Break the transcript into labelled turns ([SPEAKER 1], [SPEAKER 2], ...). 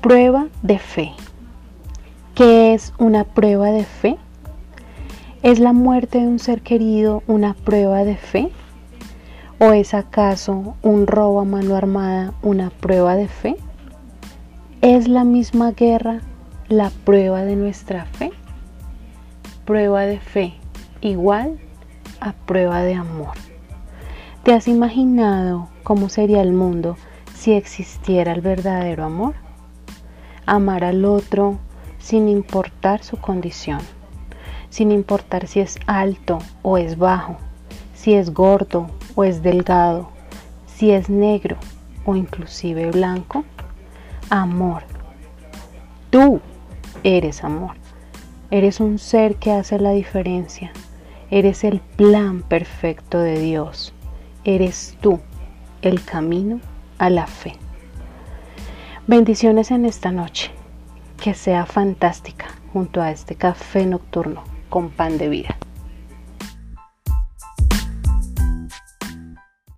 [SPEAKER 1] Prueba de fe. ¿Qué es una prueba de fe? ¿Es la muerte de un ser querido una prueba de fe? ¿O es acaso un robo a mano armada una prueba de fe? ¿Es la misma guerra la prueba de nuestra fe? Prueba de fe igual a prueba de amor. ¿Te has imaginado cómo sería el mundo si existiera el verdadero amor? Amar al otro sin importar su condición, sin importar si es alto o es bajo, si es gordo o es delgado, si es negro o inclusive blanco. Amor. Tú eres amor. Eres un ser que hace la diferencia. Eres el plan perfecto de Dios. Eres tú el camino a la fe. Bendiciones en esta noche. Que sea fantástica junto a este café nocturno con pan de vida.